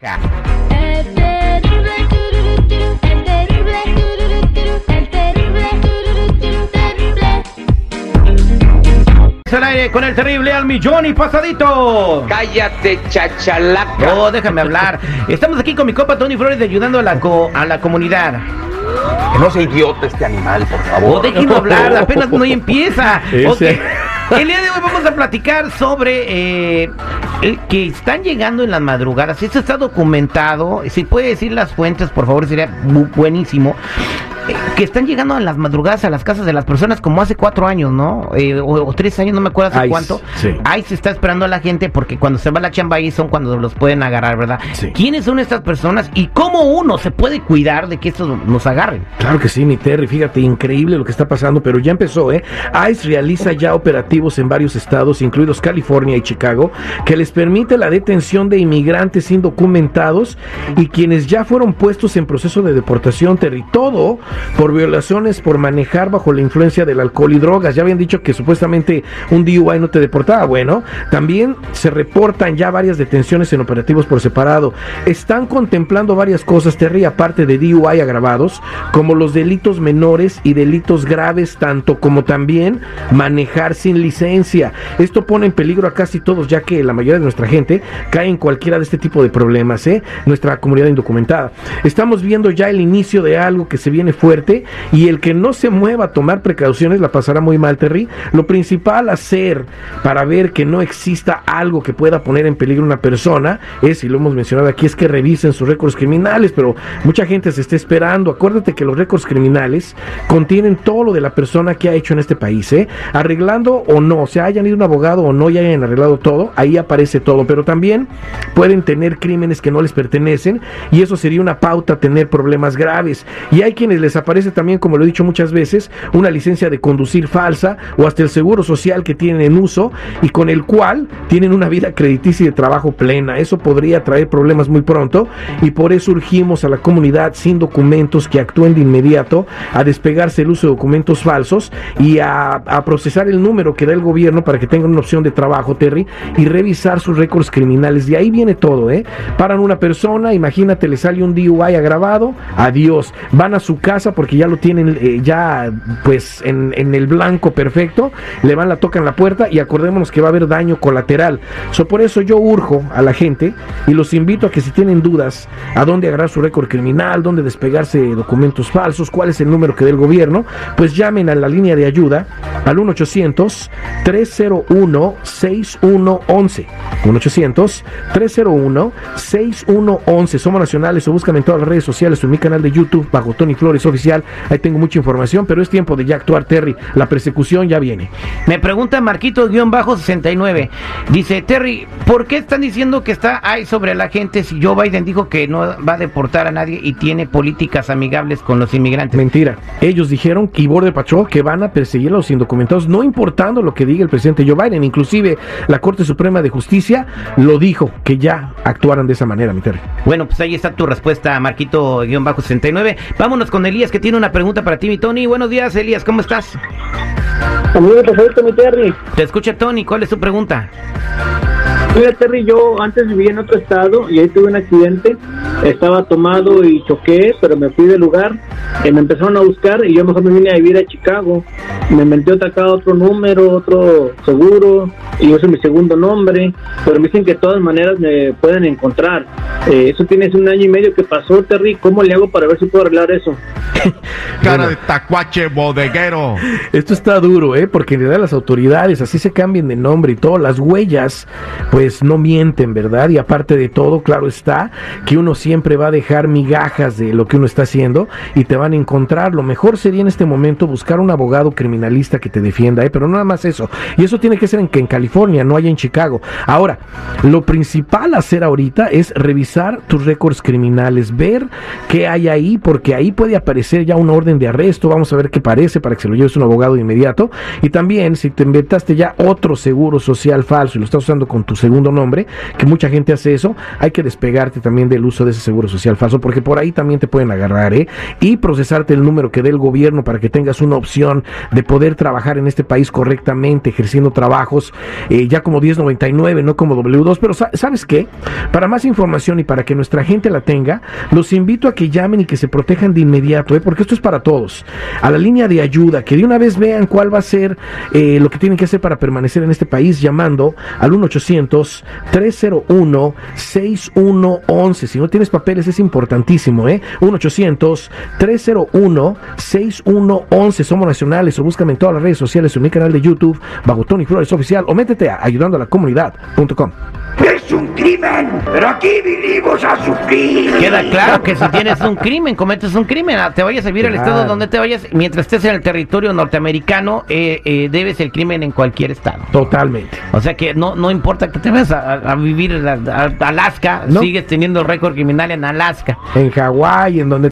El terrible el terrible el terrible al aire con el terrible al millón y pasadito. Cállate, chachalaca. No, déjame hablar. Estamos aquí con mi copa Tony Flores ayudando a la, co- a la comunidad. Que no sea idiota este animal, por Oh, favor. déjenme hablar, apenas no empieza. Ese. El día de hoy vamos a platicar sobre eh, el que están llegando en las madrugadas. Esto está documentado. Si puede decir las fuentes, por favor, sería bu- buenísimo. Que están llegando en las madrugadas a las casas de las personas como hace cuatro años, ¿no? Eh, o, o tres años, no me acuerdo hace Ice, cuánto. sí. Ahí se está esperando a la gente porque cuando se va la chamba ahí son cuando los pueden agarrar, ¿verdad? Sí. ¿Quiénes son estas personas y cómo uno se puede cuidar de que estos nos agarren? Claro que sí, mi Terry, fíjate, increíble lo que está pasando, pero ya empezó, ¿eh? ICE realiza ya operativos en varios estados, incluidos California y Chicago, que les permite la detención de inmigrantes indocumentados y quienes ya fueron puestos en proceso de deportación, Terry, todo por violaciones por manejar bajo la influencia del alcohol y drogas. Ya habían dicho que supuestamente un DUI no te deportaba, bueno, también se reportan ya varias detenciones en operativos por separado. Están contemplando varias cosas, Terry, aparte de DUI agravados, como los delitos menores y delitos graves, tanto como también manejar sin licencia. Esto pone en peligro a casi todos, ya que la mayoría de nuestra gente cae en cualquiera de este tipo de problemas, ¿eh? Nuestra comunidad indocumentada. Estamos viendo ya el inicio de algo que se viene fuerte y el que no se mueva a tomar precauciones la pasará muy mal, Terry. Lo principal hacer para ver que no exista algo que pueda poner en peligro a una persona es, y lo hemos mencionado aquí, es que revisen sus récords criminales, pero mucha gente se está esperando. Acuérdate que los récords criminales contienen todo lo de la persona que ha hecho en este país, ¿eh? Arreglando o no, o sea, hayan ido un abogado o no y hayan arreglado todo, ahí aparece todo, pero también pueden tener crímenes que no les pertenecen y eso sería una pauta tener problemas graves. Y hay quienes les aparece también, como lo he dicho muchas veces, una licencia de conducir falsa o hasta el seguro social que tienen en uso y con el cual tienen una vida crediticia y de trabajo plena. Eso podría traer problemas muy pronto y por eso urgimos a la comunidad sin documentos que actúen de inmediato a despegarse el uso de documentos falsos y a, a procesar el número que da el gobierno para que tengan una opción de trabajo, Terry, y revisar sus récords criminales. De ahí viene todo, ¿eh? Paran una persona, imagínate, le sale un DUI agravado, adiós. Van a su casa porque ya lo tienen eh, ya pues en, en el blanco perfecto, le van, la tocan la puerta y acordémonos que va a haber daño colateral. So, por eso yo urjo a la gente y los invito a que si tienen dudas a dónde agarrar su récord criminal, dónde despegarse de documentos falsos, cuál es el número que dé el gobierno, pues llamen a la línea de ayuda al 1 800 301 6111 1 800 301 6111 Somos nacionales o búscame en todas las redes sociales o en mi canal de YouTube bajo Tony Flores Oficial. Ahí tengo mucha información, pero es tiempo de ya actuar, Terry. La persecución ya viene. Me pregunta Marquito-69. Dice, Terry, ¿por qué están diciendo que está ahí sobre la gente si Joe Biden dijo que no va a deportar a nadie y tiene políticas amigables con los inmigrantes? Mentira. Ellos dijeron que Border Patrol que van a perseguir a los indocumentados, no importando lo que diga el presidente Joe Biden. Inclusive la Corte Suprema de Justicia lo dijo, que ya actuaran de esa manera, mi Terry. Bueno, pues ahí está tu respuesta, Marquito-69. Vámonos con Elías, que tiene una pregunta para ti, mi Tony. Buenos días, Elías, ¿cómo estás? Amigo, perfecto, mi Terry. Te escucha Tony, ¿cuál es tu pregunta? Mira, Terry, yo antes vivía en otro estado y ahí tuve un accidente. Estaba tomado y choqué, pero me fui del lugar. Eh, me empezaron a buscar y yo mejor me vine a vivir a Chicago. Me inventé acá, otro número, otro seguro y yo soy mi segundo nombre. Pero me dicen que de todas maneras me pueden encontrar. Eh, eso tienes un año y medio que pasó, Terry. ¿Cómo le hago para ver si puedo arreglar eso? Cara de tacuache bodeguero. Esto está duro, ¿eh? Porque en realidad las autoridades así se cambien de nombre y todo, las huellas, pues no mienten, ¿verdad? Y aparte de todo, claro está que uno siempre va a dejar migajas de lo que uno está haciendo y te van a encontrar. Lo mejor sería en este momento buscar un abogado criminalista que te defienda, ¿eh? Pero nada más eso. Y eso tiene que ser en, que en California, no haya en Chicago. Ahora, lo principal a hacer ahorita es revisar tus récords criminales, ver qué hay ahí, porque ahí puede aparecer ya una orden de arresto. Vamos a ver qué parece para que se lo lleves un abogado de inmediato. Y también, si te inventaste ya otro seguro social falso y lo estás usando con tu segundo nombre, que mucha gente hace eso, hay que despegarte también del uso de ese seguro social falso, porque por ahí también te pueden agarrar, ¿eh? Y procesarte el número que dé el gobierno para que tengas una opción de poder trabajar en este país correctamente, ejerciendo trabajos eh, ya como 1099, no como W2. Pero sa- ¿sabes qué? Para más información y para que nuestra gente la tenga, los invito a que llamen y que se protejan de inmediato, ¿eh? porque esto es para todos. A la línea de ayuda, que de una vez vean cuál va a ser eh, lo que tienen que hacer para permanecer en este país, llamando al 1-800-301-6111. Si no tienes papeles, es importantísimo, ¿eh? 1-800-301-6111. Somos nacionales o búscame en todas las redes sociales en mi canal de YouTube, bajo Tony Flores Oficial, o métete a ayudando a la comunidad.com. Es un crimen, pero aquí vinimos a sufrir. Queda claro que si tienes un crimen, cometes un crimen, ah, te vayas a vivir al Claro. estado donde te vayas, mientras estés en el territorio norteamericano, eh, eh, debes el crimen en cualquier estado. Totalmente. O sea que no, no importa que te vayas a, vivir a, a- a Alaska, No. sigues teniendo el récord criminal en Alaska. En Hawái, en donde